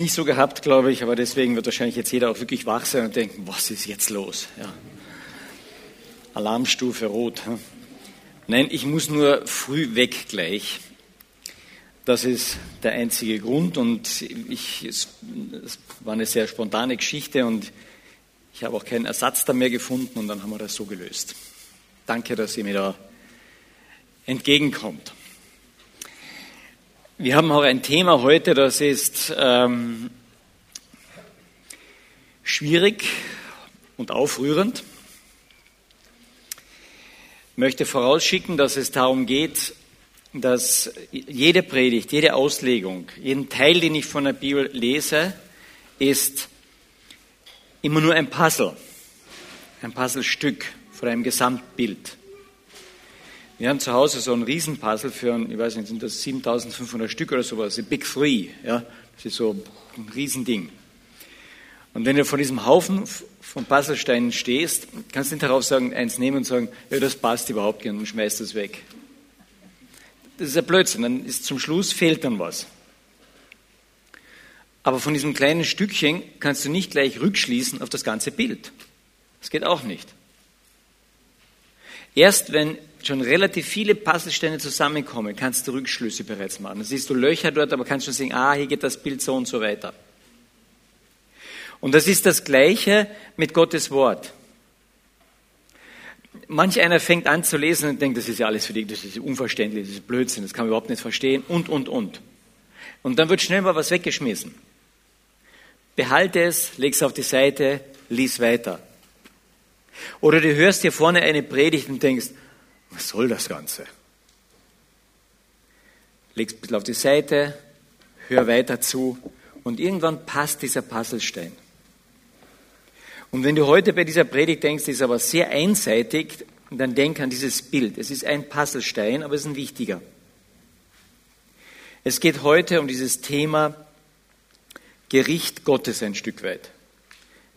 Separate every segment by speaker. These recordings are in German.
Speaker 1: nicht so gehabt, glaube ich, aber deswegen wird wahrscheinlich jetzt jeder auch wirklich wach sein und denken, was ist jetzt los? Ja. Alarmstufe rot. Hm? Nein, ich muss nur früh weg gleich. Das ist der einzige Grund und ich, es, es war eine sehr spontane Geschichte und ich habe auch keinen Ersatz da mehr gefunden und dann haben wir das so gelöst. Danke, dass ihr mir da entgegenkommt. Wir haben auch ein Thema heute, das ist ähm, schwierig und aufrührend. Ich möchte vorausschicken, dass es darum geht, dass jede Predigt, jede Auslegung, jeden Teil, den ich von der Bibel lese, ist immer nur ein Puzzle, ein Puzzlestück von einem Gesamtbild. Wir haben zu Hause so ein Riesenpuzzle für, ich weiß nicht, sind das 7500 Stück oder sowas, ein Big Three, ja, das ist so ein Riesending. Und wenn du vor diesem Haufen von Puzzlesteinen stehst, kannst du nicht darauf sagen, eins nehmen und sagen, ja, das passt überhaupt nicht und schmeißt das weg. Das ist ein Blödsinn, dann ist zum Schluss fehlt dann was. Aber von diesem kleinen Stückchen kannst du nicht gleich rückschließen auf das ganze Bild. Das geht auch nicht. Erst wenn schon relativ viele Puzzlesteine zusammenkommen, kannst du Rückschlüsse bereits machen. Da siehst du Löcher dort, aber kannst schon sehen, ah, hier geht das Bild so und so weiter. Und das ist das Gleiche mit Gottes Wort. Manch einer fängt an zu lesen und denkt, das ist ja alles für dich, das ist unverständlich, das ist Blödsinn, das kann man überhaupt nicht verstehen und, und, und. Und dann wird schnell mal was weggeschmissen. Behalte es, leg es auf die Seite, lies weiter. Oder du hörst hier vorne eine Predigt und denkst, was soll das Ganze? Legst ein bisschen auf die Seite, hör weiter zu und irgendwann passt dieser Puzzlestein. Und wenn du heute bei dieser Predigt denkst, ist aber sehr einseitig, dann denk an dieses Bild. Es ist ein Puzzlestein, aber es ist ein wichtiger. Es geht heute um dieses Thema Gericht Gottes ein Stück weit.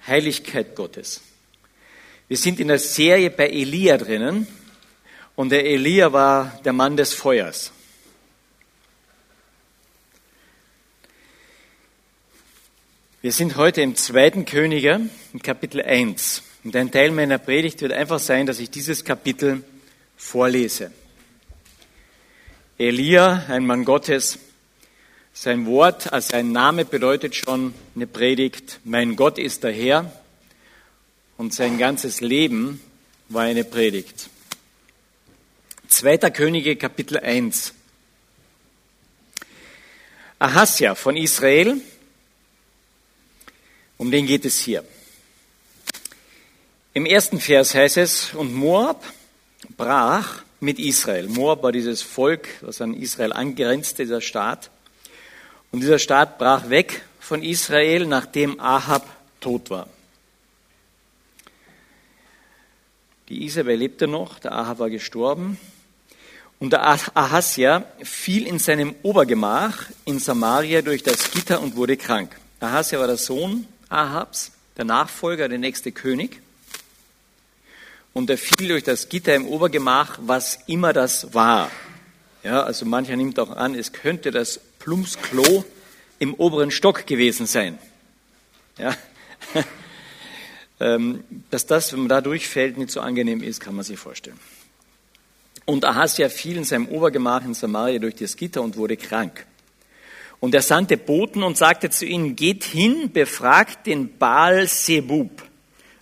Speaker 1: Heiligkeit Gottes. Wir sind in der Serie bei Elia drinnen und der Elia war der Mann des Feuers. Wir sind heute im zweiten Könige, im Kapitel 1. Und ein Teil meiner Predigt wird einfach sein, dass ich dieses Kapitel vorlese. Elia, ein Mann Gottes, sein Wort, also sein Name bedeutet schon eine Predigt, mein Gott ist der Herr. Und sein ganzes Leben war eine Predigt. Zweiter Könige Kapitel 1. Ahasja von Israel, um den geht es hier. Im ersten Vers heißt es, und Moab brach mit Israel. Moab war dieses Volk, das an Israel angrenzt, dieser Staat. Und dieser Staat brach weg von Israel, nachdem Ahab tot war. Die Isabel lebte noch, der Ahab war gestorben. Und der Ahasja fiel in seinem Obergemach in Samaria durch das Gitter und wurde krank. Ahasja war der Sohn Ahabs, der Nachfolger, der nächste König. Und er fiel durch das Gitter im Obergemach, was immer das war. Ja, also mancher nimmt auch an, es könnte das Plumpsklo im oberen Stock gewesen sein. Ja. Ähm, dass das, wenn man da durchfällt, nicht so angenehm ist, kann man sich vorstellen. Und Ahasja fiel in seinem Obergemach in Samaria durch das Gitter und wurde krank. Und er sandte Boten und sagte zu ihnen, geht hin, befragt den Baal Sebub,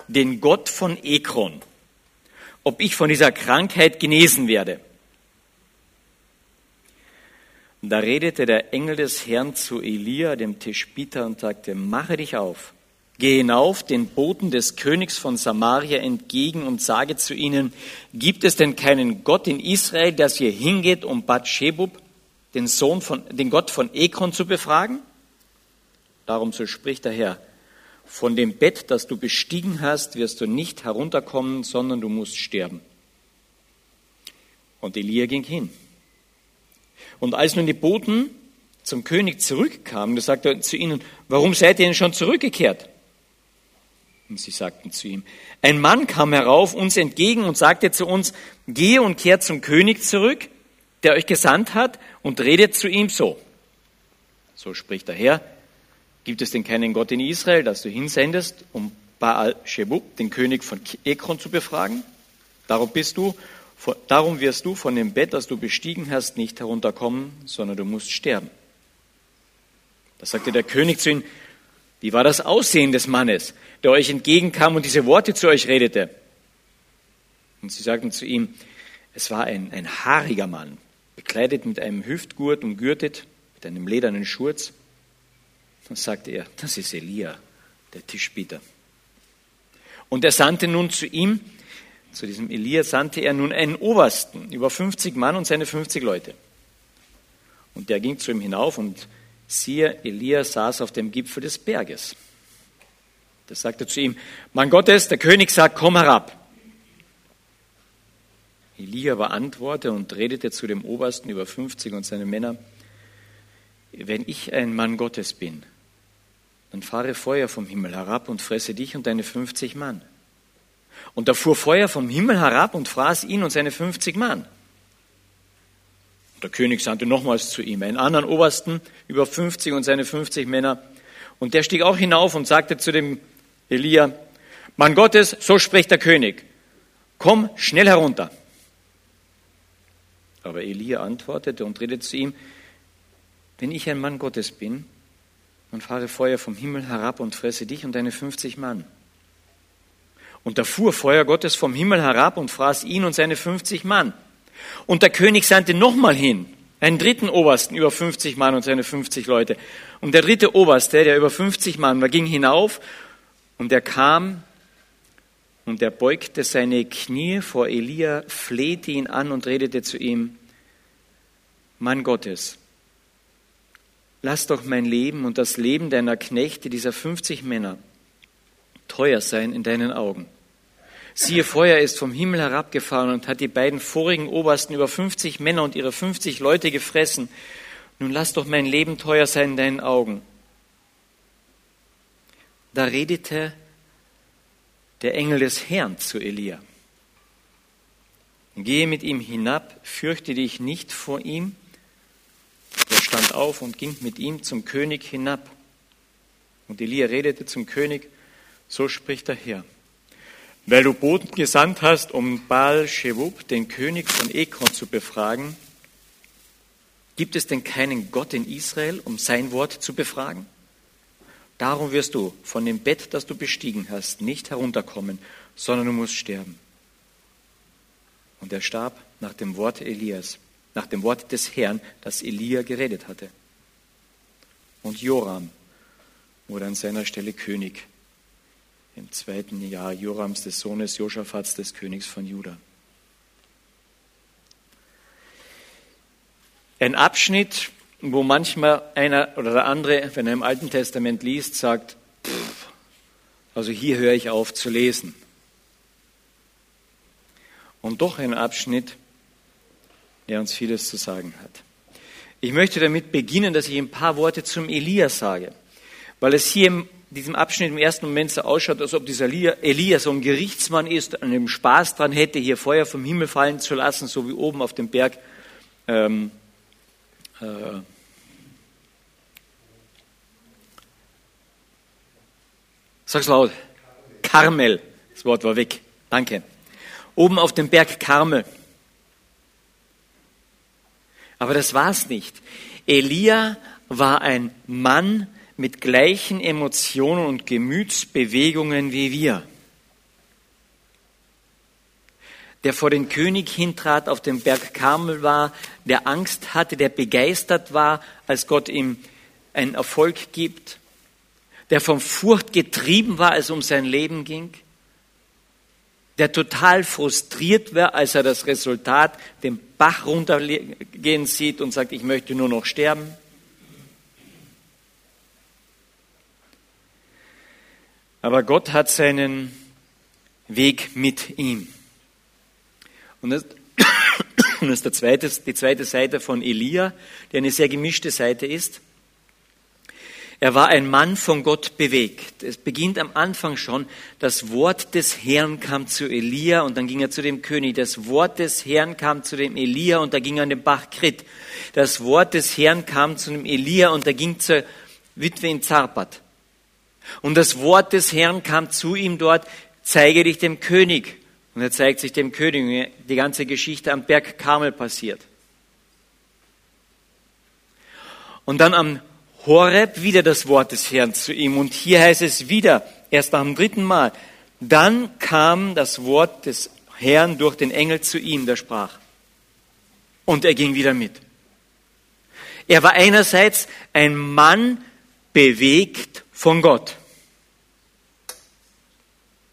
Speaker 1: den Gott von Ekron, ob ich von dieser Krankheit genesen werde. Da redete der Engel des Herrn zu Elia, dem Tischbiter, und sagte, mache dich auf Geh hinauf den Boten des Königs von Samaria entgegen und sage zu ihnen, gibt es denn keinen Gott in Israel, der hier hingeht, um Batshebub, den Sohn von, den Gott von Ekron zu befragen? Darum so spricht der Herr, von dem Bett, das du bestiegen hast, wirst du nicht herunterkommen, sondern du musst sterben. Und Elia ging hin. Und als nun die Boten zum König zurückkamen, da sagte er zu ihnen, warum seid ihr denn schon zurückgekehrt? Und sie sagten zu ihm, ein Mann kam herauf uns entgegen und sagte zu uns, gehe und kehrt zum König zurück, der euch gesandt hat, und redet zu ihm so. So spricht der Herr. Gibt es denn keinen Gott in Israel, dass du hinsendest, um Baal Shebub, den König von Ekron, zu befragen? Darum bist du, darum wirst du von dem Bett, das du bestiegen hast, nicht herunterkommen, sondern du musst sterben. Da sagte der König zu ihnen, wie war das Aussehen des Mannes, der euch entgegenkam und diese Worte zu euch redete? Und sie sagten zu ihm, es war ein, ein haariger Mann, bekleidet mit einem Hüftgurt und gürtet mit einem ledernen Schurz. Dann sagte er, das ist Elia, der Tischbieter. Und er sandte nun zu ihm, zu diesem Elia sandte er nun einen Obersten, über 50 Mann und seine 50 Leute. Und der ging zu ihm hinauf und siehe, Elia saß auf dem Gipfel des Berges. Da sagte zu ihm, Mann Gottes, der König sagt, komm herab. Elia beantwortete und redete zu dem Obersten über 50 und seine Männer, wenn ich ein Mann Gottes bin, dann fahre Feuer vom Himmel herab und fresse dich und deine 50 Mann. Und da fuhr Feuer vom Himmel herab und fraß ihn und seine 50 Mann. Der König sandte nochmals zu ihm einen anderen Obersten über 50 und seine 50 Männer. Und der stieg auch hinauf und sagte zu dem Elia, Mann Gottes, so spricht der König, komm schnell herunter. Aber Elia antwortete und redete zu ihm, wenn ich ein Mann Gottes bin, dann fahre Feuer vom Himmel herab und fresse dich und deine 50 Mann. Und da fuhr Feuer Gottes vom Himmel herab und fraß ihn und seine 50 Mann. Und der König sandte nochmal hin, einen dritten Obersten über 50 Mann und seine 50 Leute. Und der dritte Oberste, der über 50 Mann war, ging hinauf und er kam und er beugte seine Knie vor Elia, flehte ihn an und redete zu ihm, Mann Gottes, lass doch mein Leben und das Leben deiner Knechte, dieser 50 Männer, teuer sein in deinen Augen. Siehe, Feuer ist vom Himmel herabgefahren und hat die beiden vorigen Obersten über 50 Männer und ihre 50 Leute gefressen. Nun lass doch mein Leben teuer sein in deinen Augen. Da redete der Engel des Herrn zu Elia. Gehe mit ihm hinab, fürchte dich nicht vor ihm. Er stand auf und ging mit ihm zum König hinab. Und Elia redete zum König, so spricht der Herr. Weil du Boten gesandt hast, um Baal Shewub, den König von Ekron, zu befragen, gibt es denn keinen Gott in Israel, um sein Wort zu befragen? Darum wirst du von dem Bett, das du bestiegen hast, nicht herunterkommen, sondern du musst sterben. Und er starb nach dem Wort Elias, nach dem Wort des Herrn, das Elia geredet hatte. Und Joram wurde an seiner Stelle König im zweiten Jahr Jorams des Sohnes Josaphats des Königs von Juda. Ein Abschnitt, wo manchmal einer oder der andere, wenn er im Alten Testament liest, sagt, pff, also hier höre ich auf zu lesen. Und doch ein Abschnitt, der uns vieles zu sagen hat. Ich möchte damit beginnen, dass ich ein paar Worte zum Elia sage, weil es hier in diesem Abschnitt im ersten Moment so ausschaut, als ob dieser Elia so ein Gerichtsmann ist, an dem Spaß dran hätte, hier Feuer vom Himmel fallen zu lassen, so wie oben auf dem Berg ähm, äh, Sag's laut. Karmel. Das Wort war weg. Danke. Oben auf dem Berg Karmel. Aber das war's nicht. Elia war ein Mann mit gleichen Emotionen und Gemütsbewegungen wie wir. Der vor den König hintrat, auf dem Berg Karmel war, der Angst hatte, der begeistert war, als Gott ihm einen Erfolg gibt der von Furcht getrieben war, als es um sein Leben ging, der total frustriert war, als er das Resultat den Bach runtergehen sieht und sagt, ich möchte nur noch sterben. Aber Gott hat seinen Weg mit ihm. Und das, das ist zweite, die zweite Seite von Elia, die eine sehr gemischte Seite ist. Er war ein Mann von Gott bewegt. Es beginnt am Anfang schon. Das Wort des Herrn kam zu Elia und dann ging er zu dem König. Das Wort des Herrn kam zu dem Elia und da ging er an den Bach Krit. Das Wort des Herrn kam zu dem Elia und er ging zur Witwe in Zarpat. Und das Wort des Herrn kam zu ihm dort, zeige dich dem König. Und er zeigt sich dem König. Die ganze Geschichte am Berg Karmel passiert. Und dann am Horeb wieder das Wort des Herrn zu ihm. Und hier heißt es wieder, erst nach dem dritten Mal, dann kam das Wort des Herrn durch den Engel zu ihm, der sprach. Und er ging wieder mit. Er war einerseits ein Mann bewegt von Gott.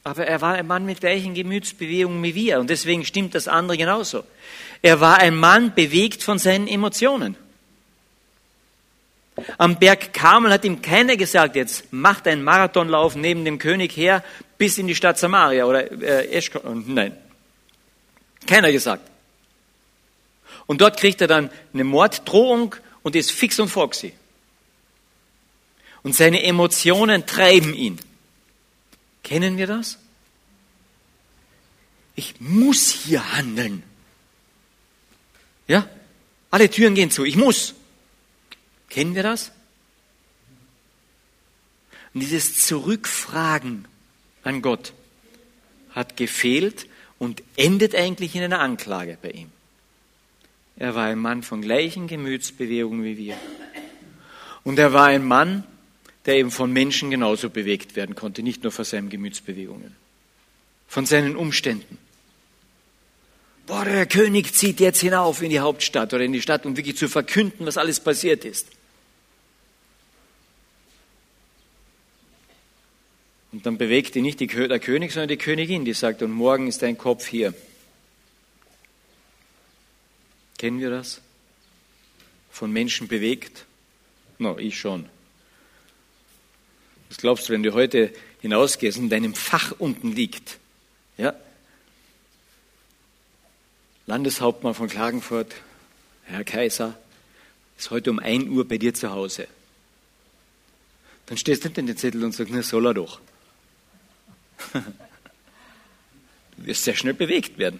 Speaker 1: Aber er war ein Mann mit gleichen Gemütsbewegungen wie wir und deswegen stimmt das andere genauso. Er war ein Mann bewegt von seinen Emotionen. Am Berg Karmel hat ihm keiner gesagt, jetzt macht einen Marathonlauf neben dem König her bis in die Stadt Samaria oder äh, Eschkol. Nein, keiner gesagt. Und dort kriegt er dann eine Morddrohung und ist fix und foxy. Und seine Emotionen treiben ihn. Kennen wir das? Ich muss hier handeln. Ja? Alle Türen gehen zu. Ich muss. Kennen wir das? Und dieses Zurückfragen an Gott hat gefehlt und endet eigentlich in einer Anklage bei ihm. Er war ein Mann von gleichen Gemütsbewegungen wie wir. Und er war ein Mann, der eben von Menschen genauso bewegt werden konnte, nicht nur von seinen Gemütsbewegungen, von seinen Umständen. Boah, der König zieht jetzt hinauf in die Hauptstadt oder in die Stadt, um wirklich zu verkünden, was alles passiert ist. Und dann bewegt ihn nicht der König, sondern die Königin, die sagt, und morgen ist dein Kopf hier. Kennen wir das? Von Menschen bewegt? No, ich schon. Was glaubst du, wenn du heute hinausgehst und in deinem Fach unten liegt? Ja? Landeshauptmann von Klagenfurt, Herr Kaiser, ist heute um 1 Uhr bei dir zu Hause. Dann stehst du in den Zettel und sagst, na soll er doch. Du wirst sehr schnell bewegt werden.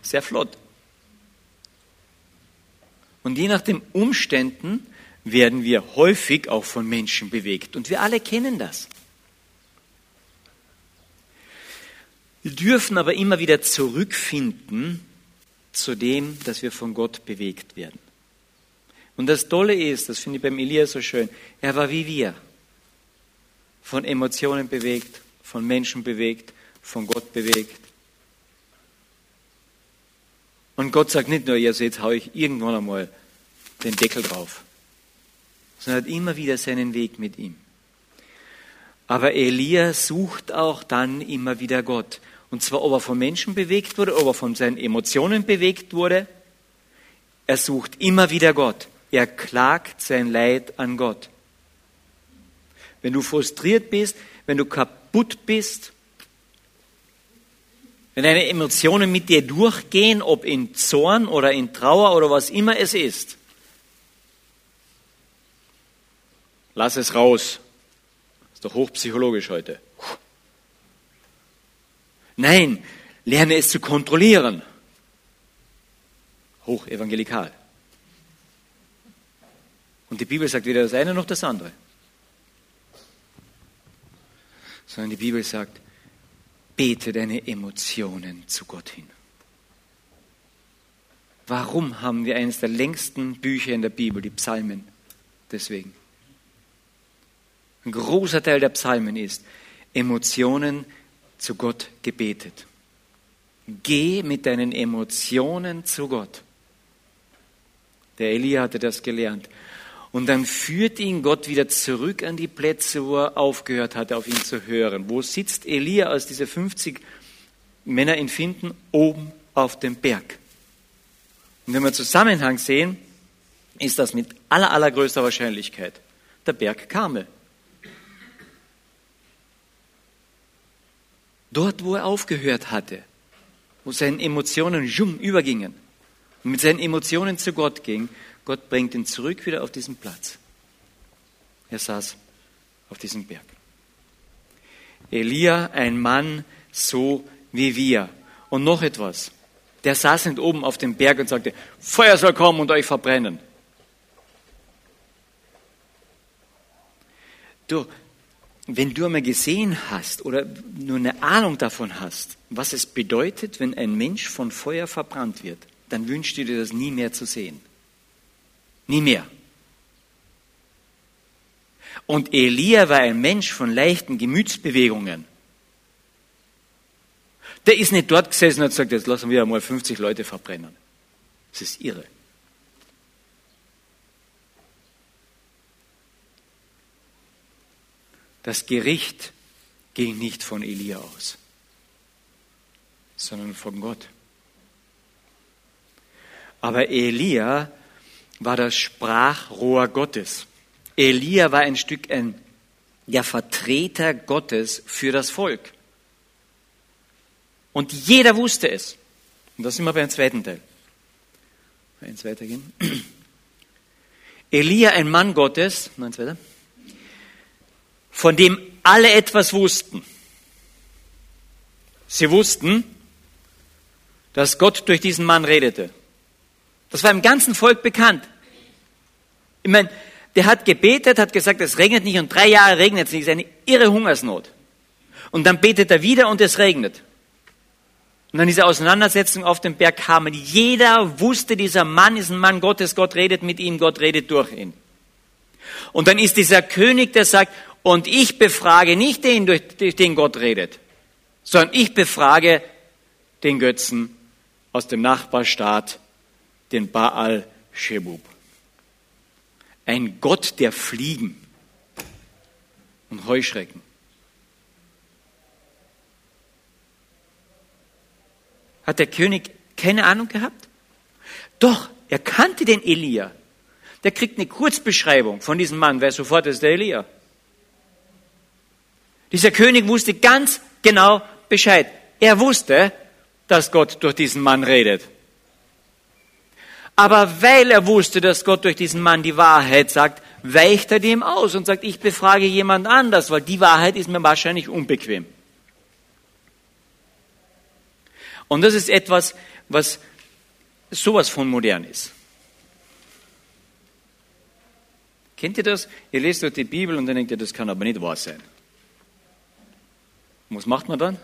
Speaker 1: Sehr flott. Und je nach den Umständen werden wir häufig auch von Menschen bewegt. Und wir alle kennen das. Wir dürfen aber immer wieder zurückfinden zu dem, dass wir von Gott bewegt werden. Und das Tolle ist, das finde ich beim Elia so schön, er war wie wir, von Emotionen bewegt, von Menschen bewegt, von Gott bewegt. Und Gott sagt nicht nur, ihr seht, hau ich irgendwann einmal den Deckel drauf, sondern hat immer wieder seinen Weg mit ihm. Aber Elia sucht auch dann immer wieder Gott. Und zwar, ob er von Menschen bewegt wurde, ob er von seinen Emotionen bewegt wurde. Er sucht immer wieder Gott. Er klagt sein Leid an Gott. Wenn du frustriert bist, wenn du kaputt bist, wenn deine Emotionen mit dir durchgehen, ob in Zorn oder in Trauer oder was immer es ist, lass es raus. Ist doch hochpsychologisch heute. Nein, lerne es zu kontrollieren. Hochevangelikal. Und die Bibel sagt weder das eine noch das andere sondern die Bibel sagt, bete deine Emotionen zu Gott hin. Warum haben wir eines der längsten Bücher in der Bibel, die Psalmen? Deswegen. Ein großer Teil der Psalmen ist Emotionen zu Gott gebetet. Geh mit deinen Emotionen zu Gott. Der Elia hatte das gelernt. Und dann führt ihn Gott wieder zurück an die Plätze, wo er aufgehört hatte, auf ihn zu hören. Wo sitzt Elia, als diese 50 Männer ihn finden? Oben auf dem Berg. Und wenn wir Zusammenhang sehen, ist das mit aller, allergrößter Wahrscheinlichkeit der Berg Karmel. Dort, wo er aufgehört hatte, wo seine Emotionen jung übergingen und mit seinen Emotionen zu Gott ging, Gott bringt ihn zurück wieder auf diesen Platz. Er saß auf diesem Berg. Elia, ein Mann so wie wir. Und noch etwas. Der saß nicht oben auf dem Berg und sagte, Feuer soll kommen und euch verbrennen. Du, wenn du einmal gesehen hast oder nur eine Ahnung davon hast, was es bedeutet, wenn ein Mensch von Feuer verbrannt wird, dann wünschst du dir das nie mehr zu sehen. Nie mehr. Und Elia war ein Mensch von leichten Gemütsbewegungen. Der ist nicht dort gesessen und hat gesagt, jetzt lassen wir einmal 50 Leute verbrennen. Das ist irre. Das Gericht ging nicht von Elia aus, sondern von Gott. Aber Elia war das Sprachrohr Gottes. Elia war ein Stück ein, der Vertreter Gottes für das Volk. Und jeder wusste es. Und das sind wir beim zweiten Teil. Eins weitergehen. Elia, ein Mann Gottes, eins weiter, von dem alle etwas wussten. Sie wussten, dass Gott durch diesen Mann redete. Das war im ganzen Volk bekannt. Ich meine, der hat gebetet, hat gesagt, es regnet nicht und drei Jahre regnet es nicht. Es ist eine irre Hungersnot. Und dann betet er wieder und es regnet. Und dann diese Auseinandersetzung auf dem Berg kamen. Jeder wusste, dieser Mann ist ein Mann Gottes, Gott redet mit ihm, Gott redet durch ihn. Und dann ist dieser König, der sagt, und ich befrage nicht den, durch den Gott redet, sondern ich befrage den Götzen aus dem Nachbarstaat, den Baal Shebub. Ein Gott der Fliegen und Heuschrecken. Hat der König keine Ahnung gehabt? Doch, er kannte den Elia. Der kriegt eine Kurzbeschreibung von diesem Mann, wer sofort ist der Elia. Dieser König wusste ganz genau Bescheid. Er wusste, dass Gott durch diesen Mann redet. Aber weil er wusste, dass Gott durch diesen Mann die Wahrheit sagt, weicht er dem aus und sagt, ich befrage jemand anders, weil die Wahrheit ist mir wahrscheinlich unbequem. Und das ist etwas, was sowas von modern ist. Kennt ihr das? Ihr lest durch die Bibel und dann denkt ihr, das kann aber nicht wahr sein. Und was macht man dann?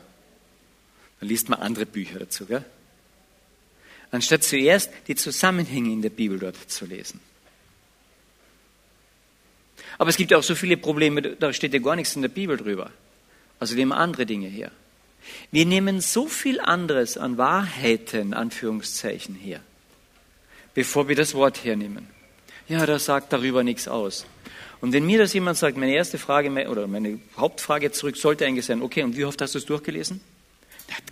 Speaker 1: Dann liest man andere Bücher dazu, gell? Anstatt zuerst die Zusammenhänge in der Bibel dort zu lesen. Aber es gibt auch so viele Probleme, da steht ja gar nichts in der Bibel drüber. Also nehmen wir andere Dinge her. Wir nehmen so viel anderes an Wahrheiten, Anführungszeichen, her, bevor wir das Wort hernehmen. Ja, das sagt darüber nichts aus. Und wenn mir das jemand sagt, meine erste Frage oder meine Hauptfrage zurück sollte eigentlich sein, okay, und wie oft hast du es durchgelesen?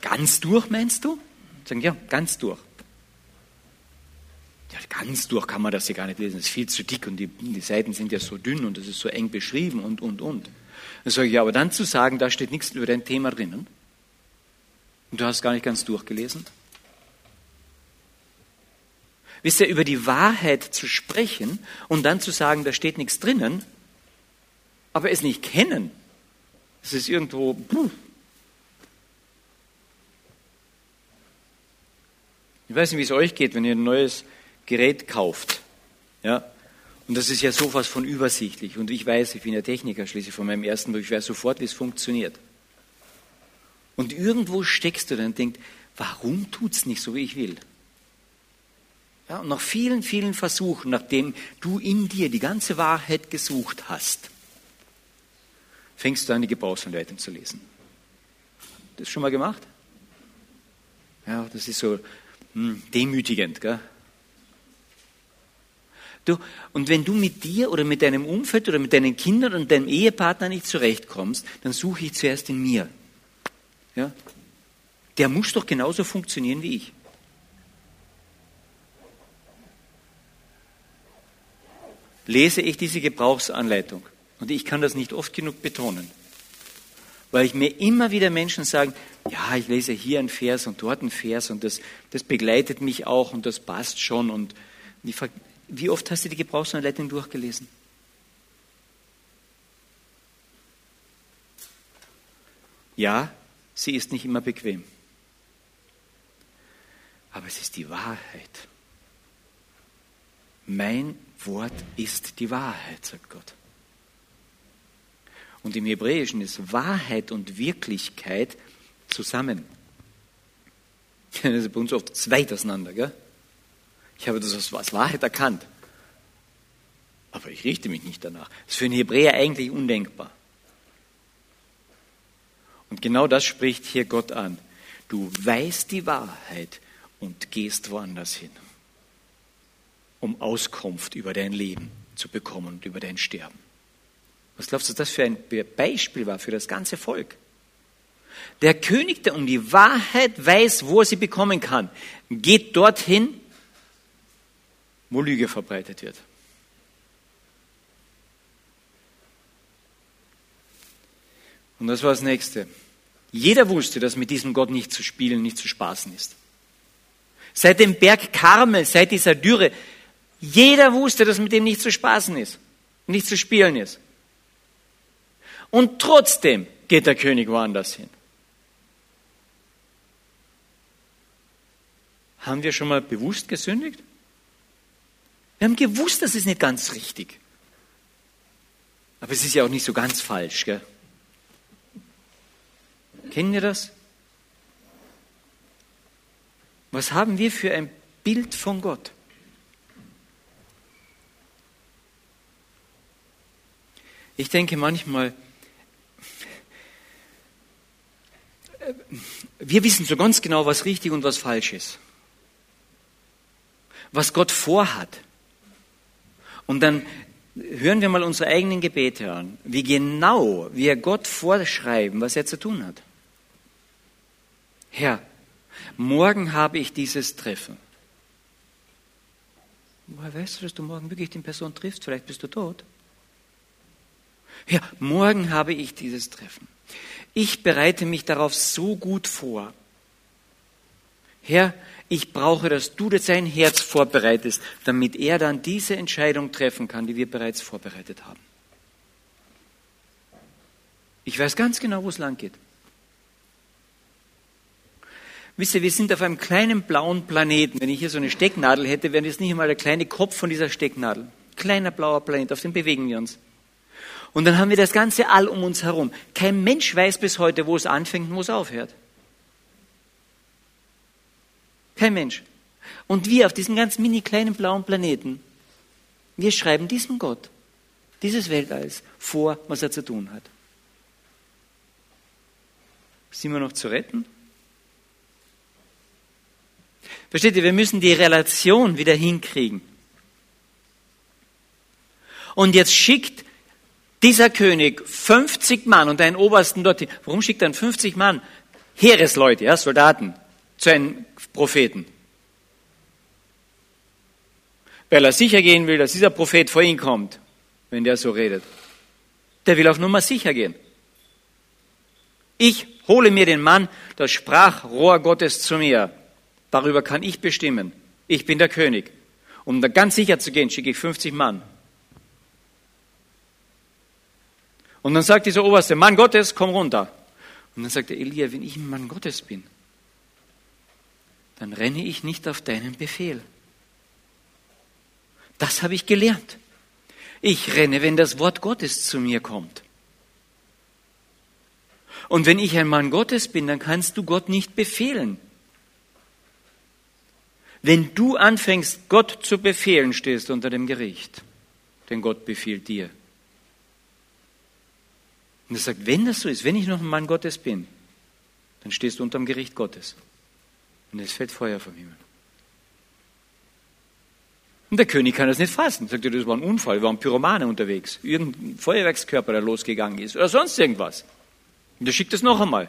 Speaker 1: Ganz durch, meinst du? Sagen, ja, ganz durch. Ja, ganz durch kann man das ja gar nicht lesen, das ist viel zu dick und die, die Seiten sind ja so dünn und es ist so eng beschrieben und, und, und. Dann sage ich, ja, aber dann zu sagen, da steht nichts über dein Thema drinnen und du hast gar nicht ganz durchgelesen. Wisst ihr, über die Wahrheit zu sprechen und dann zu sagen, da steht nichts drinnen, aber es nicht kennen, das ist irgendwo. Puh. Ich weiß nicht, wie es euch geht, wenn ihr ein neues Gerät kauft. Ja? Und das ist ja sowas von übersichtlich. Und ich weiß, ich bin ja Techniker schließlich von meinem ersten Buch, ich weiß sofort, wie es funktioniert. Und irgendwo steckst du dann und denkst, warum tut es nicht so, wie ich will? Ja, und nach vielen, vielen Versuchen, nachdem du in dir die ganze Wahrheit gesucht hast, fängst du an, die Gebrauchsanleitung zu lesen. Das schon mal gemacht? Ja, das ist so hm, demütigend, gell? Du, und wenn du mit dir oder mit deinem Umfeld oder mit deinen Kindern und deinem Ehepartner nicht zurechtkommst, dann suche ich zuerst in mir. Ja? Der muss doch genauso funktionieren wie ich. lese ich diese Gebrauchsanleitung. Und ich kann das nicht oft genug betonen, weil ich mir immer wieder Menschen sagen, ja, ich lese hier einen Vers und dort einen Vers und das, das begleitet mich auch und das passt schon. Und ich frage, wie oft hast du die Gebrauchsanleitung durchgelesen? Ja, sie ist nicht immer bequem. Aber es ist die Wahrheit. Mein Wort ist die Wahrheit, sagt Gott. Und im Hebräischen ist Wahrheit und Wirklichkeit zusammen. Das ist bei uns oft zwei auseinander. Gell? Ich habe das als Wahrheit erkannt. Aber ich richte mich nicht danach. Das ist für einen Hebräer eigentlich undenkbar. Und genau das spricht hier Gott an. Du weißt die Wahrheit und gehst woanders hin, um Auskunft über dein Leben zu bekommen und über dein Sterben. Was glaubst du, dass das für ein Beispiel war für das ganze Volk? Der König, der um die Wahrheit weiß, wo er sie bekommen kann, geht dorthin, wo Lüge verbreitet wird. Und das war das Nächste. Jeder wusste, dass mit diesem Gott nicht zu spielen, nicht zu spaßen ist. Seit dem Berg Karmel, seit dieser Dürre, jeder wusste, dass mit dem nicht zu spaßen ist, nicht zu spielen ist. Und trotzdem geht der König woanders hin. Haben wir schon mal bewusst gesündigt? Wir haben gewusst, das ist nicht ganz richtig. Aber es ist ja auch nicht so ganz falsch. Gell? Kennen wir das? Was haben wir für ein Bild von Gott? Ich denke manchmal, wir wissen so ganz genau, was richtig und was falsch ist. Was Gott vorhat. Und dann hören wir mal unsere eigenen Gebete an, wie genau wir Gott vorschreiben, was er zu tun hat. Herr, morgen habe ich dieses Treffen. Woher weißt du, dass du morgen wirklich die Person triffst? Vielleicht bist du tot. Ja, morgen habe ich dieses Treffen. Ich bereite mich darauf so gut vor. Herr, ich brauche, dass du sein Herz vorbereitest, damit er dann diese Entscheidung treffen kann, die wir bereits vorbereitet haben. Ich weiß ganz genau, wo es lang geht. Wisst ihr, wir sind auf einem kleinen blauen Planeten. Wenn ich hier so eine Stecknadel hätte, wäre das nicht einmal der kleine Kopf von dieser Stecknadel. Kleiner blauer Planet, auf dem bewegen wir uns. Und dann haben wir das ganze All um uns herum. Kein Mensch weiß bis heute, wo es anfängt und wo es aufhört. Kein Mensch. Und wir auf diesem ganz mini kleinen blauen Planeten, wir schreiben diesem Gott, dieses Weltalls vor, was er zu tun hat. Sind wir noch zu retten? Versteht ihr, wir müssen die Relation wieder hinkriegen. Und jetzt schickt dieser König 50 Mann und einen Obersten dorthin. Warum schickt er 50 Mann? Heeresleute, ja, Soldaten, zu einem Propheten. Weil er sicher gehen will, dass dieser Prophet vor ihn kommt, wenn der so redet. Der will auf Nummer sicher gehen. Ich hole mir den Mann, das Sprachrohr Gottes zu mir. Darüber kann ich bestimmen. Ich bin der König. Um da ganz sicher zu gehen, schicke ich 50 Mann. Und dann sagt dieser Oberste, Mann Gottes, komm runter. Und dann sagt der Elia, wenn ich ein Mann Gottes bin, dann renne ich nicht auf deinen Befehl. Das habe ich gelernt. Ich renne, wenn das Wort Gottes zu mir kommt. Und wenn ich ein Mann Gottes bin, dann kannst du Gott nicht befehlen. Wenn du anfängst, Gott zu befehlen, stehst du unter dem Gericht. Denn Gott befiehlt dir. Und er sagt, wenn das so ist, wenn ich noch ein Mann Gottes bin, dann stehst du unter dem Gericht Gottes. Und es fällt Feuer vom Himmel. Und der König kann das nicht fassen. Sagt er, das war ein Unfall, war ein Pyromane unterwegs. Irgendein Feuerwerkskörper, der losgegangen ist. Oder sonst irgendwas. Und er schickt es noch einmal.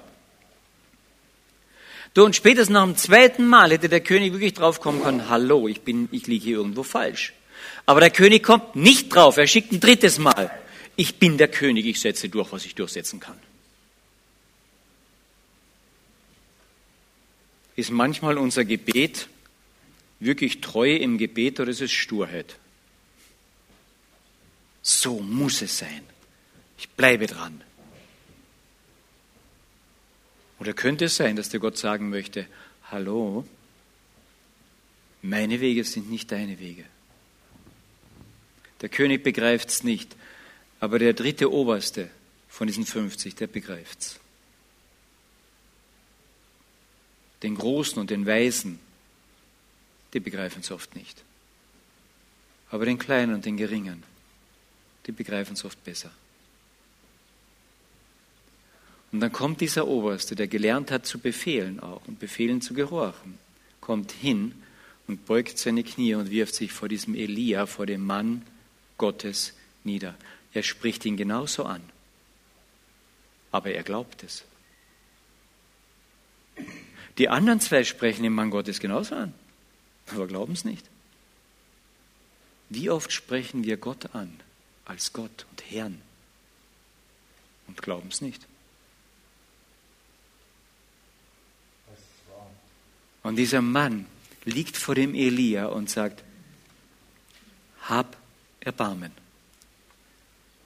Speaker 1: Du, und spätestens nach dem zweiten Mal hätte der König wirklich draufkommen können, hallo, ich bin, ich liege hier irgendwo falsch. Aber der König kommt nicht drauf, er schickt ein drittes Mal. Ich bin der König, ich setze durch, was ich durchsetzen kann. Ist manchmal unser Gebet wirklich Treue im Gebet oder ist es Sturheit? So muss es sein. Ich bleibe dran. Oder könnte es sein, dass der Gott sagen möchte, hallo, meine Wege sind nicht deine Wege. Der König begreift es nicht, aber der dritte Oberste von diesen 50, der begreift es. Den Großen und den Weisen, die begreifen es oft nicht. Aber den Kleinen und den Geringen, die begreifen es oft besser. Und dann kommt dieser Oberste, der gelernt hat zu befehlen auch und befehlen zu gehorchen, kommt hin und beugt seine Knie und wirft sich vor diesem Elia, vor dem Mann Gottes nieder. Er spricht ihn genauso an, aber er glaubt es. Die anderen zwei sprechen den Mann Gottes genauso an, aber glauben es nicht. Wie oft sprechen wir Gott an als Gott und Herrn und glauben es nicht? Und dieser Mann liegt vor dem Elia und sagt, hab Erbarmen.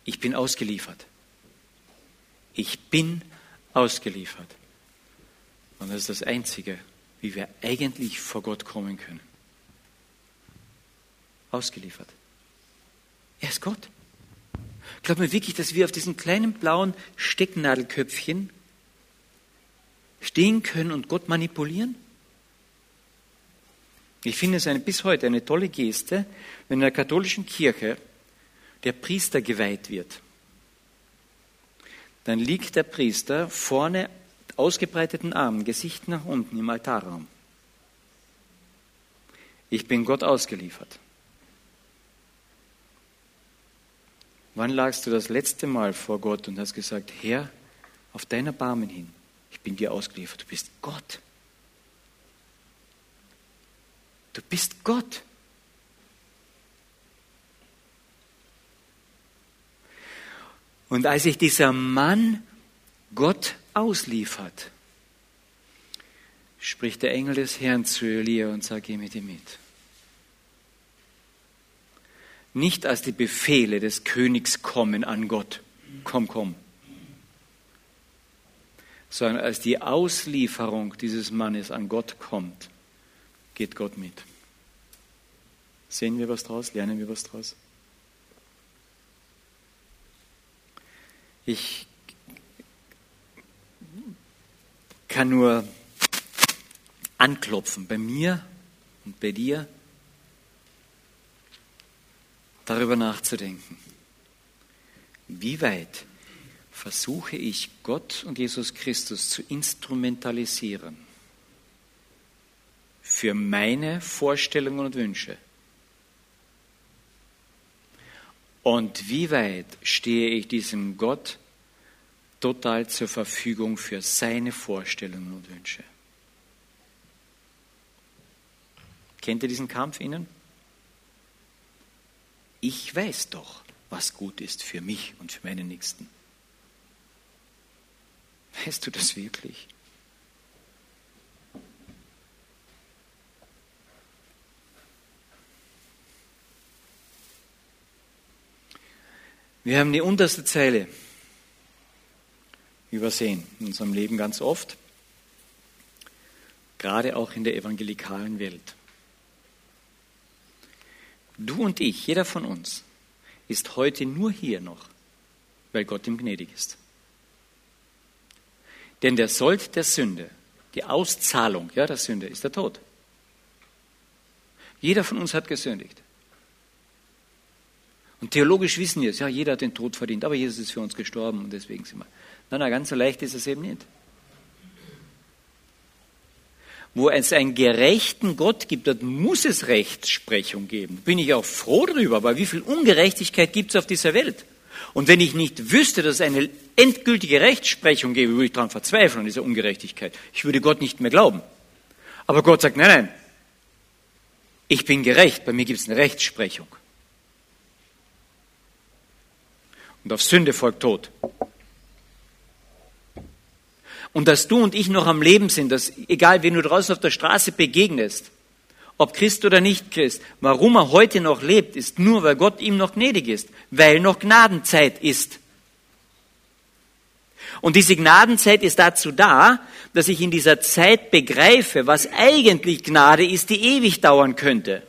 Speaker 1: Ich bin ausgeliefert. Ich bin ausgeliefert. Und das ist das Einzige, wie wir eigentlich vor Gott kommen können. Ausgeliefert. Er ist Gott. Glaubt mir wirklich, dass wir auf diesem kleinen blauen Stecknadelköpfchen stehen können und Gott manipulieren? Ich finde es eine, bis heute eine tolle Geste, wenn in der katholischen Kirche der Priester geweiht wird. Dann liegt der Priester vorne ausgebreiteten Armen, Gesicht nach unten im Altarraum. Ich bin Gott ausgeliefert. Wann lagst du das letzte Mal vor Gott und hast gesagt, Herr, auf deiner Barmen hin, ich bin dir ausgeliefert, du bist Gott. Du bist Gott. Und als sich dieser Mann Gott ausliefert, spricht der Engel des Herrn zu Elia und sagt, geh mit ihm mit. Nicht als die Befehle des Königs kommen an Gott, komm, komm, sondern als die Auslieferung dieses Mannes an Gott kommt, geht Gott mit. Sehen wir was draus? Lernen wir was draus? Ich kann nur anklopfen bei mir und bei dir, darüber nachzudenken. Wie weit versuche ich Gott und Jesus Christus zu instrumentalisieren für meine Vorstellungen und Wünsche? Und wie weit stehe ich diesem Gott total zur Verfügung für seine Vorstellungen und Wünsche? Kennt ihr diesen Kampf innen? Ich weiß doch, was gut ist für mich und für meine Nächsten. Weißt du das wirklich? Wir haben die unterste Zeile übersehen in unserem Leben ganz oft, gerade auch in der evangelikalen Welt. Du und ich, jeder von uns, ist heute nur hier noch, weil Gott ihm gnädig ist. Denn der Sold der Sünde, die Auszahlung ja, der Sünde, ist der Tod. Jeder von uns hat gesündigt. Und theologisch wissen wir es, ja, jeder hat den Tod verdient, aber Jesus ist für uns gestorben und deswegen sind wir. Nein, nein, ganz so leicht ist es eben nicht. Wo es einen gerechten Gott gibt, dort muss es Rechtsprechung geben. Bin ich auch froh darüber, weil wie viel Ungerechtigkeit gibt es auf dieser Welt? Und wenn ich nicht wüsste, dass es eine endgültige Rechtsprechung gäbe, würde ich daran verzweifeln, an dieser Ungerechtigkeit. Ich würde Gott nicht mehr glauben. Aber Gott sagt, nein, nein, ich bin gerecht, bei mir gibt es eine Rechtsprechung. Und auf Sünde folgt Tod. Und dass du und ich noch am Leben sind, dass egal wen du draußen auf der Straße begegnest, ob Christ oder nicht Christ, warum er heute noch lebt, ist nur, weil Gott ihm noch gnädig ist, weil noch Gnadenzeit ist. Und diese Gnadenzeit ist dazu da, dass ich in dieser Zeit begreife, was eigentlich Gnade ist, die ewig dauern könnte.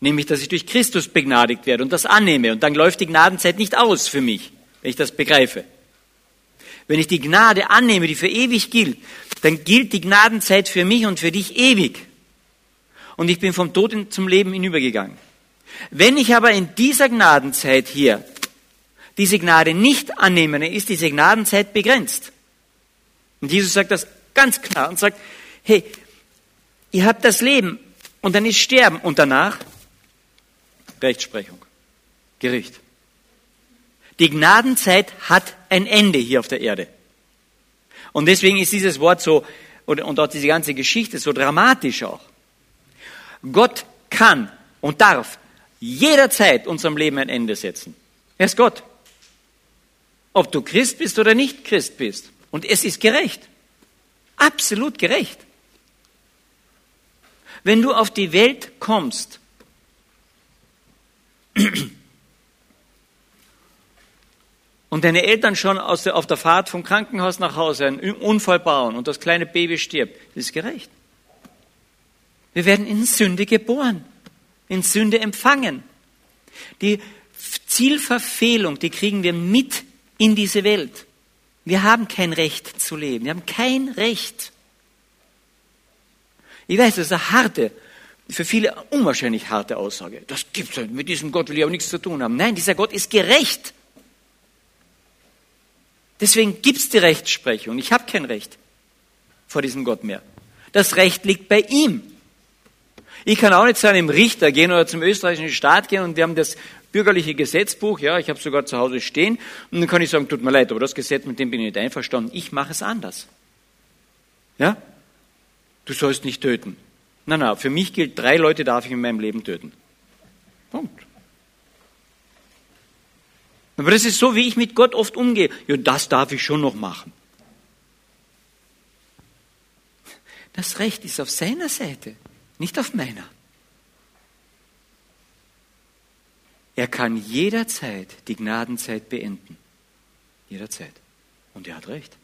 Speaker 1: Nämlich, dass ich durch Christus begnadigt werde und das annehme. Und dann läuft die Gnadenzeit nicht aus für mich, wenn ich das begreife. Wenn ich die Gnade annehme, die für ewig gilt, dann gilt die Gnadenzeit für mich und für dich ewig. Und ich bin vom Tod zum Leben hinübergegangen. Wenn ich aber in dieser Gnadenzeit hier diese Gnade nicht annehme, dann ist diese Gnadenzeit begrenzt. Und Jesus sagt das ganz klar und sagt, hey, ihr habt das Leben und dann ist Sterben und danach Rechtsprechung, Gericht. Die Gnadenzeit hat ein Ende hier auf der Erde. Und deswegen ist dieses Wort so, und auch diese ganze Geschichte so dramatisch auch. Gott kann und darf jederzeit unserem Leben ein Ende setzen. Er ist Gott. Ob du Christ bist oder nicht Christ bist. Und es ist gerecht. Absolut gerecht. Wenn du auf die Welt kommst und deine Eltern schon der, auf der Fahrt vom Krankenhaus nach Hause einen Unfall bauen und das kleine Baby stirbt, das ist gerecht. Wir werden in Sünde geboren, in Sünde empfangen. Die Zielverfehlung, die kriegen wir mit in diese Welt. Wir haben kein Recht zu leben. Wir haben kein Recht. Ich weiß, das ist eine harte, für viele unwahrscheinlich harte Aussage. Das gibt's nicht. Mit diesem Gott will ich auch nichts zu tun haben. Nein, dieser Gott ist gerecht. Deswegen gibt's die Rechtsprechung. Ich habe kein Recht vor diesem Gott mehr. Das Recht liegt bei ihm. Ich kann auch nicht zu einem Richter gehen oder zum österreichischen Staat gehen und wir haben das bürgerliche Gesetzbuch, ja, ich habe sogar zu Hause stehen und dann kann ich sagen, tut mir leid, aber das Gesetz, mit dem bin ich nicht einverstanden, ich mache es anders. Ja? Du sollst nicht töten. Nein, nein, für mich gilt, drei Leute darf ich in meinem Leben töten. Punkt. Aber das ist so, wie ich mit Gott oft umgehe. Ja, das darf ich schon noch machen. Das Recht ist auf seiner Seite, nicht auf meiner. Er kann jederzeit die Gnadenzeit beenden. Jederzeit. Und er hat recht.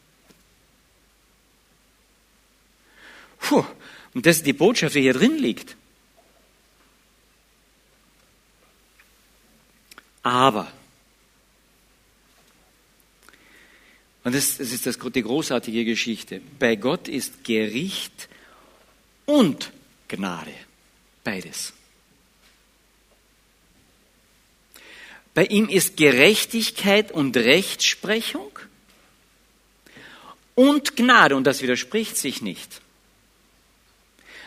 Speaker 1: Puh, und das ist die Botschaft, die hier drin liegt. Aber, und das, das ist das, die großartige Geschichte, bei Gott ist Gericht und Gnade, beides. Bei ihm ist Gerechtigkeit und Rechtsprechung und Gnade, und das widerspricht sich nicht.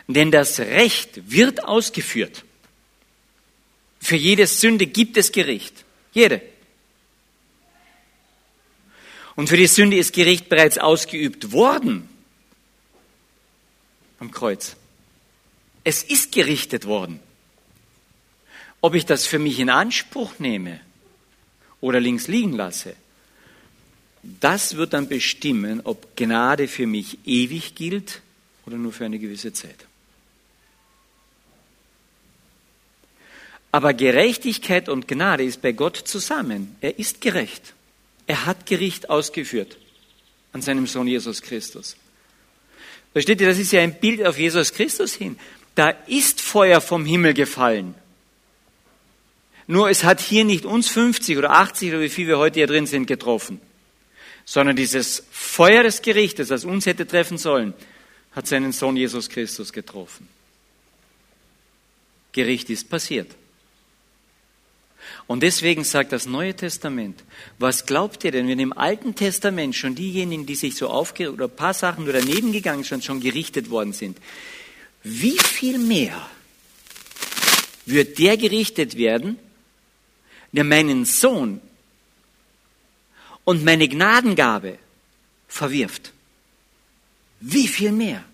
Speaker 1: Denn das Recht wird ausgeführt. Für jede Sünde gibt es Gericht. Jede. Und für die Sünde ist Gericht bereits ausgeübt worden. Am Kreuz. Es ist gerichtet worden. Ob ich das für mich in Anspruch nehme oder links liegen lasse, das wird dann bestimmen, ob Gnade für mich ewig gilt oder nur für eine gewisse Zeit. Aber Gerechtigkeit und Gnade ist bei Gott zusammen. Er ist gerecht. Er hat Gericht ausgeführt an seinem Sohn Jesus Christus. Versteht ihr, das ist ja ein Bild auf Jesus Christus hin. Da ist Feuer vom Himmel gefallen. Nur es hat hier nicht uns 50 oder 80 oder wie viel wir heute hier drin sind getroffen, sondern dieses Feuer des Gerichtes, das uns hätte treffen sollen, hat seinen Sohn Jesus Christus getroffen. Gericht ist passiert. Und deswegen sagt das Neue Testament, was glaubt ihr denn, wenn im Alten Testament schon diejenigen, die sich so aufge oder ein paar Sachen nur daneben gegangen sind, schon gerichtet worden sind, wie viel mehr wird der gerichtet werden, der meinen Sohn und meine Gnadengabe verwirft. Wie viel mehr?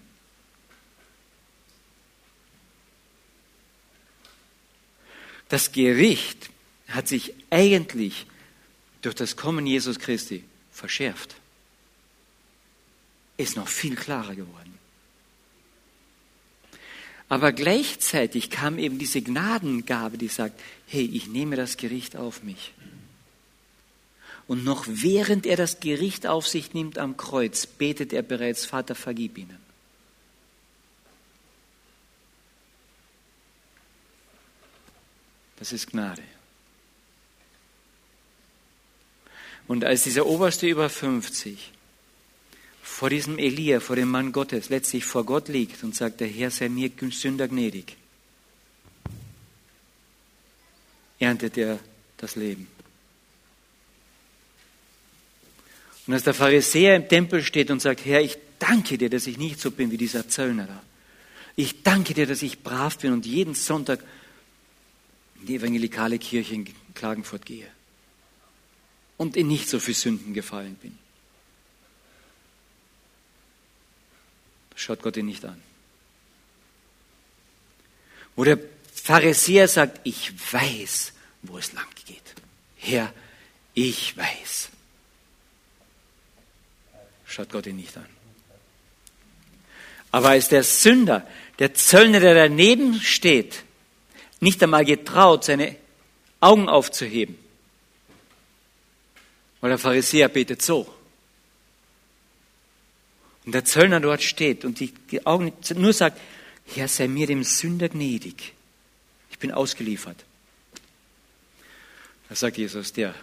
Speaker 1: Das Gericht hat sich eigentlich durch das Kommen Jesus Christi verschärft. Ist noch viel klarer geworden. Aber gleichzeitig kam eben diese Gnadengabe, die sagt, hey, ich nehme das Gericht auf mich. Und noch während er das Gericht auf sich nimmt am Kreuz, betet er bereits, Vater, vergib ihnen. Das ist Gnade. Und als dieser Oberste über 50 vor diesem Elia, vor dem Mann Gottes, letztlich vor Gott liegt und sagt, der Herr sei mir Sünder gnädig, erntet er das Leben. Und als der Pharisäer im Tempel steht und sagt, Herr, ich danke dir, dass ich nicht so bin wie dieser Zöllner da. Ich danke dir, dass ich brav bin und jeden Sonntag in die evangelikale Kirche in Klagenfurt gehe und in nicht so viel Sünden gefallen bin. Schaut Gott ihn nicht an. Wo der Pharisäer sagt, ich weiß, wo es lang geht. Herr, ich weiß. Schaut Gott ihn nicht an. Aber als der Sünder, der Zöllner, der daneben steht, nicht einmal getraut, seine Augen aufzuheben, weil der Pharisäer betet so. Und der Zöllner dort steht und die Augen nur sagt, Herr, sei mir dem Sünder gnädig. Ich bin ausgeliefert. Da sagt Jesus, der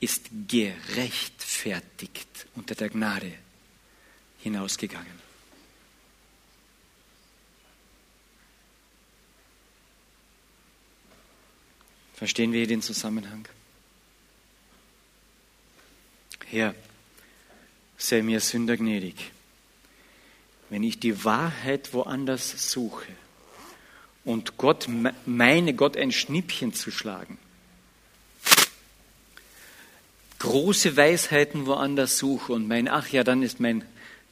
Speaker 1: ist gerechtfertigt unter der Gnade hinausgegangen. Verstehen wir den Zusammenhang? Herr, sei mir Sünder gnädig, wenn ich die Wahrheit woanders suche und Gott meine, Gott ein Schnippchen zu schlagen, große Weisheiten woanders suche und mein, ach ja, dann ist mein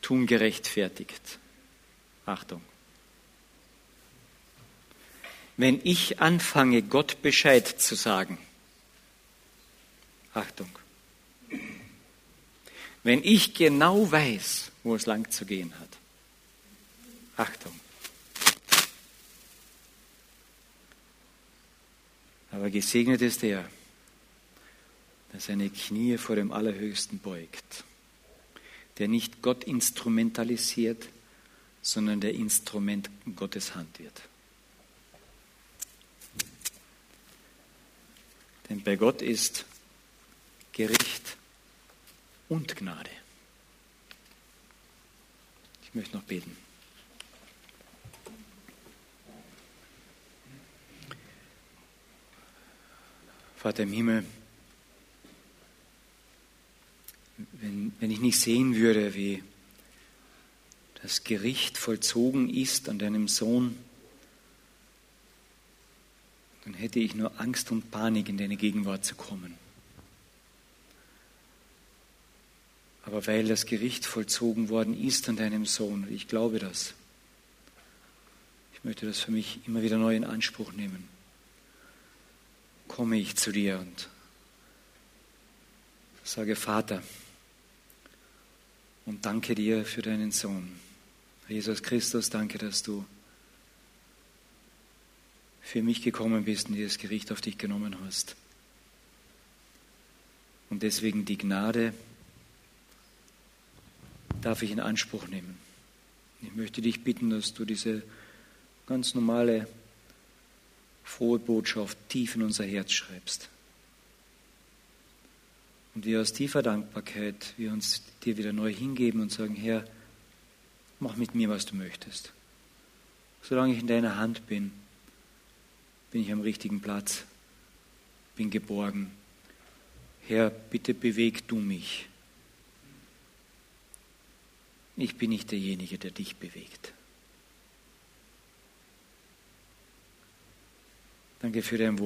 Speaker 1: Tun gerechtfertigt. Achtung. Wenn ich anfange, Gott Bescheid zu sagen, Achtung, wenn ich genau weiß, wo es lang zu gehen hat. Achtung. Aber gesegnet ist er, der seine Knie vor dem Allerhöchsten beugt, der nicht Gott instrumentalisiert, sondern der Instrument Gottes Hand wird. Denn bei Gott ist Gericht und Gnade. Ich möchte noch beten. Vater im Himmel, wenn, wenn ich nicht sehen würde, wie das Gericht vollzogen ist an deinem Sohn, dann hätte ich nur Angst und Panik, in deine Gegenwart zu kommen. Aber weil das Gericht vollzogen worden ist an deinem Sohn. Ich glaube das. Ich möchte das für mich immer wieder neu in Anspruch nehmen. Komme ich zu dir und sage Vater und danke dir für deinen Sohn. Jesus Christus, danke, dass du für mich gekommen bist und dieses Gericht auf dich genommen hast. Und deswegen die Gnade, darf ich in Anspruch nehmen. Ich möchte dich bitten, dass du diese ganz normale, frohe Botschaft tief in unser Herz schreibst. Und wir aus tiefer Dankbarkeit, wir uns dir wieder neu hingeben und sagen, Herr, mach mit mir, was du möchtest. Solange ich in deiner Hand bin, bin ich am richtigen Platz, bin geborgen. Herr, bitte beweg du mich. Ich bin nicht derjenige, der dich bewegt. Danke für dein Wort.